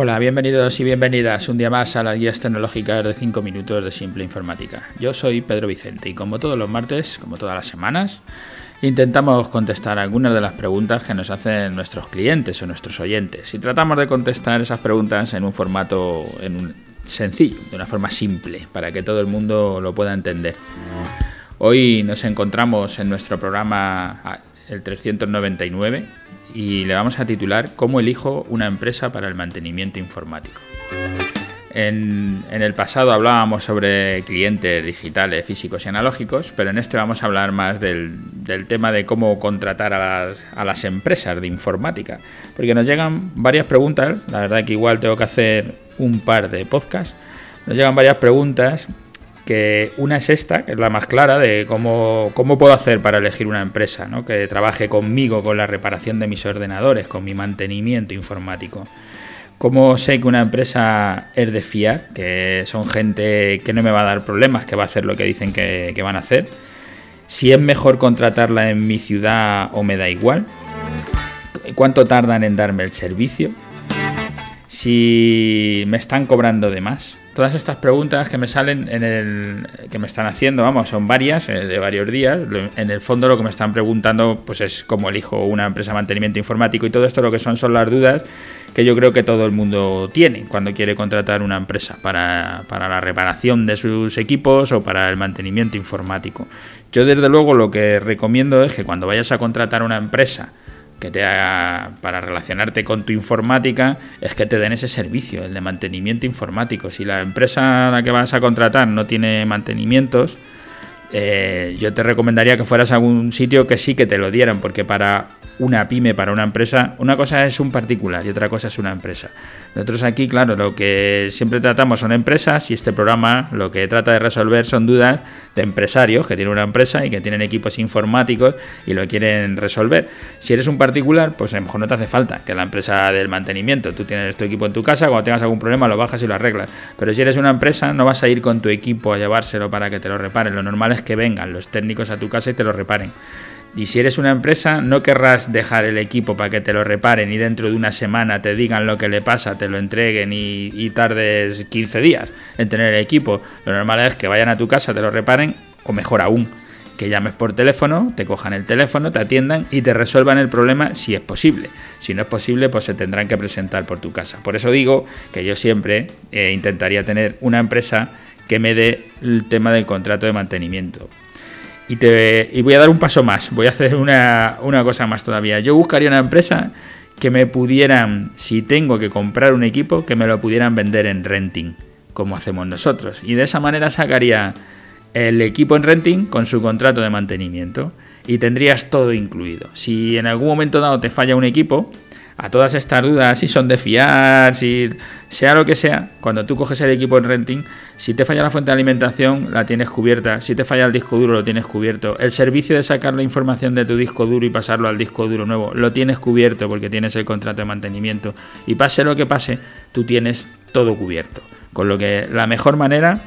Hola, bienvenidos y bienvenidas un día más a las guías tecnológicas de 5 minutos de Simple Informática. Yo soy Pedro Vicente y como todos los martes, como todas las semanas, intentamos contestar algunas de las preguntas que nos hacen nuestros clientes o nuestros oyentes y tratamos de contestar esas preguntas en un formato en un sencillo, de una forma simple, para que todo el mundo lo pueda entender. Hoy nos encontramos en nuestro programa ah, el 399 y le vamos a titular ¿Cómo elijo una empresa para el mantenimiento informático? En, el pasado hablábamos sobre clientes digitales, físicos y analógicos, pero en este vamos a hablar más del, tema de cómo contratar a las, a las, empresas de informática. Porque nos llegan varias preguntas, la verdad que igual tengo que hacer un par de podcasts, nos llegan varias preguntas una es esta, que es la más clara, de cómo, cómo puedo hacer para elegir una empresa ¿no? que trabaje conmigo con la reparación de mis ordenadores, con mi mantenimiento informático. ¿Cómo sé que una empresa es de fiar, que son gente que no me va a dar problemas, que va a hacer lo que dicen que, que van a hacer? Si es mejor contratarla en mi ciudad o me da igual. ¿Cuánto tardan en darme el servicio? Si me están cobrando de más todas estas preguntas que me salen en el que me están haciendo, vamos, son varias eh, de varios días. En el fondo lo que me están preguntando pues es cómo elijo una empresa de mantenimiento informático y todo esto lo que son son las dudas que yo creo que todo el mundo tiene cuando quiere contratar una empresa para, para la reparación de sus equipos o para el mantenimiento informático. Yo desde luego lo que recomiendo es que cuando vayas a contratar una empresa que te haga para relacionarte con tu informática es que te den ese servicio, el de mantenimiento informático. Si la empresa a la que vas a contratar no tiene mantenimientos, eh, yo te recomendaría que fueras a algún sitio que sí que te lo dieran, porque para una pyme, para una empresa, una cosa es un particular y otra cosa es una empresa. Nosotros aquí, claro, lo que siempre tratamos son empresas y este programa lo que trata de resolver son dudas de empresarios que tienen una empresa y que tienen equipos informáticos y lo quieren resolver. Si eres un particular, pues a lo mejor no te hace falta que la empresa del mantenimiento, tú tienes tu equipo en tu casa, cuando tengas algún problema lo bajas y lo arreglas. Pero si eres una empresa, no vas a ir con tu equipo a llevárselo para que te lo reparen. Lo normal es que vengan los técnicos a tu casa y te lo reparen. Y si eres una empresa, no querrás dejar el equipo para que te lo reparen y dentro de una semana te digan lo que le pasa, te lo entreguen y, tardes 15 días en tener el equipo. Lo normal es que vayan a tu casa, te lo reparen o mejor aún, que llames por teléfono, te cojan el teléfono, te atiendan y te resuelvan el problema si es posible. Si no es posible, pues se tendrán que presentar por tu casa. Por eso digo que yo siempre eh, intentaría tener una empresa que me dé el tema del contrato de mantenimiento. Y, te, y voy a dar un paso más, voy a hacer una, una cosa más todavía. Yo buscaría una empresa que me pudieran, si tengo que comprar un equipo, que me lo pudieran vender en renting, como hacemos nosotros. Y de esa manera sacaría el equipo en renting con su contrato de mantenimiento y tendrías todo incluido. Si en algún momento dado te falla un equipo, a todas estas dudas, si son de fiar, si sea lo que sea, cuando tú coges el equipo en renting, si te falla la fuente de alimentación, la tienes cubierta, si te falla el disco duro, lo tienes cubierto, el servicio de sacar la información de tu disco duro y pasarlo al disco duro nuevo, lo tienes cubierto porque tienes el contrato de mantenimiento. Y pase lo que pase, tú tienes todo cubierto. Con lo que la mejor manera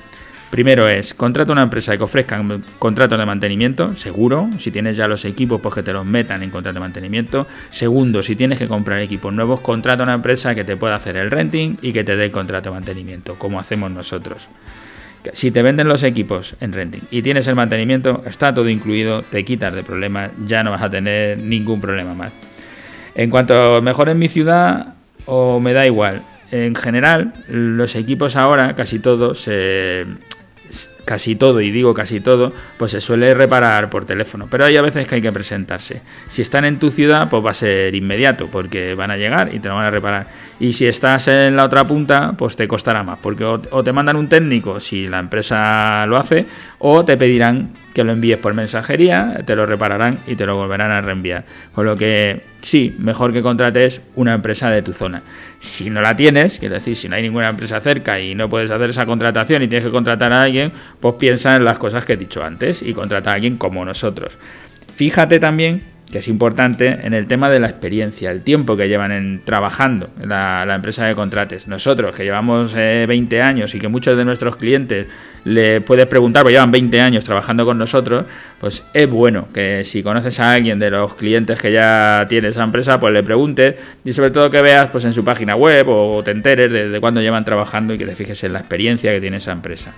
Primero es, contrata una empresa que ofrezca contratos de mantenimiento, seguro. Si tienes ya los equipos, pues que te los metan en contrato de mantenimiento. Segundo, si tienes que comprar equipos nuevos, contrata una empresa que te pueda hacer el renting y que te dé el contrato de mantenimiento, como hacemos nosotros. Si te venden los equipos en renting y tienes el mantenimiento, está todo incluido, te quitas de problemas, ya no vas a tener ningún problema más. En cuanto mejor en mi ciudad, o me da igual, en general, los equipos ahora, casi todos, se casi todo, y digo casi todo, pues se suele reparar por teléfono. Pero hay a veces que hay que presentarse. Si están en tu ciudad, pues va a ser inmediato, porque van a llegar y te lo van a reparar. Y si estás en la otra punta, pues te costará más, porque o, te mandan un técnico si la empresa lo hace, o te pedirán que lo envíes por mensajería, te lo repararán y te lo volverán a reenviar. Con lo que sí, mejor que contrates una empresa de tu zona. Si no la tienes, quiero decir, si no hay ninguna empresa cerca y no puedes hacer esa contratación y tienes que contratar a alguien, pues piensa en las cosas que he dicho antes y contrata a alguien como nosotros. Fíjate también que es importante en el tema de la experiencia, el tiempo que llevan en, trabajando en la, empresa de contrates. Nosotros, que llevamos 20 eh, años y que muchos de nuestros clientes le puedes preguntar, porque llevan 20 años trabajando con nosotros, pues es bueno que si conoces a alguien de los clientes que ya tiene esa empresa, pues le preguntes y sobre todo que veas pues en su página web o te enteres de, de cuándo llevan trabajando y que te fijes en la experiencia que tiene esa empresa.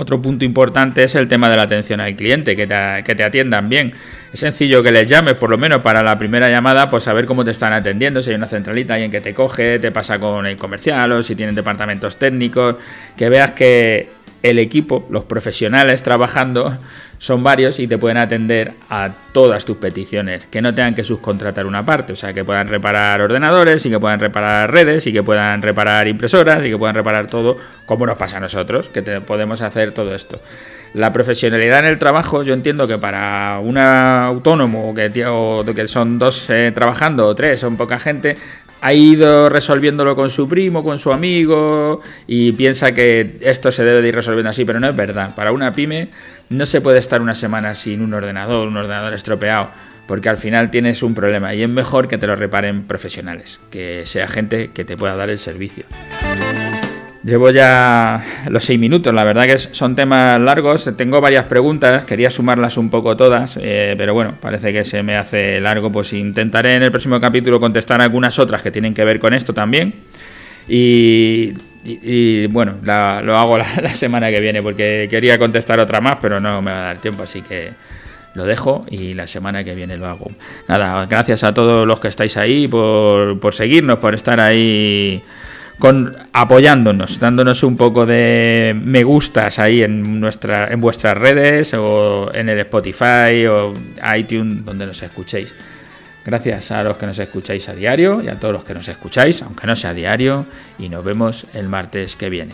Otro punto importante es el tema de la atención al cliente, que te, que te, atiendan bien. Es sencillo que les llames, por lo menos para la primera llamada, pues saber cómo te están atendiendo, si hay una centralita, alguien que te coge, te pasa con el comercial o si tienen departamentos técnicos, que veas que el equipo, los profesionales trabajando, son varios y te pueden atender a todas tus peticiones, que no tengan que subcontratar una parte, o sea, que puedan reparar ordenadores y que puedan reparar redes y que puedan reparar impresoras y que puedan reparar todo, como nos pasa a nosotros, que te, podemos hacer todo esto. La profesionalidad en el trabajo, yo entiendo que para un autónomo que, que son dos eh, trabajando o tres, son poca gente, ha ido resolviéndolo con su primo, con su amigo y piensa que esto se debe de ir resolviendo así, pero no es verdad. Para una pyme no se puede estar una semana sin un ordenador, un ordenador estropeado, porque al final tienes un problema y es mejor que te lo reparen profesionales, que sea gente que te pueda dar el servicio. Llevo ya los seis minutos, la verdad que son temas largos, tengo varias preguntas, quería sumarlas un poco todas, eh, pero bueno, parece que se me hace largo, pues intentaré en el próximo capítulo contestar algunas otras que tienen que ver con esto también. Y, bueno, lo hago la, semana que viene porque quería contestar otra más, pero no me va a dar tiempo, así que lo dejo y la semana que viene lo hago. Nada, gracias a todos los que estáis ahí por, por seguirnos, por estar ahí con apoyándonos, dándonos un poco de me gustas ahí en nuestra en vuestras redes o en el Spotify o iTunes donde nos escuchéis. Gracias a los que nos escucháis a diario y a todos los que nos escucháis, aunque no sea diario, y nos vemos el martes que viene.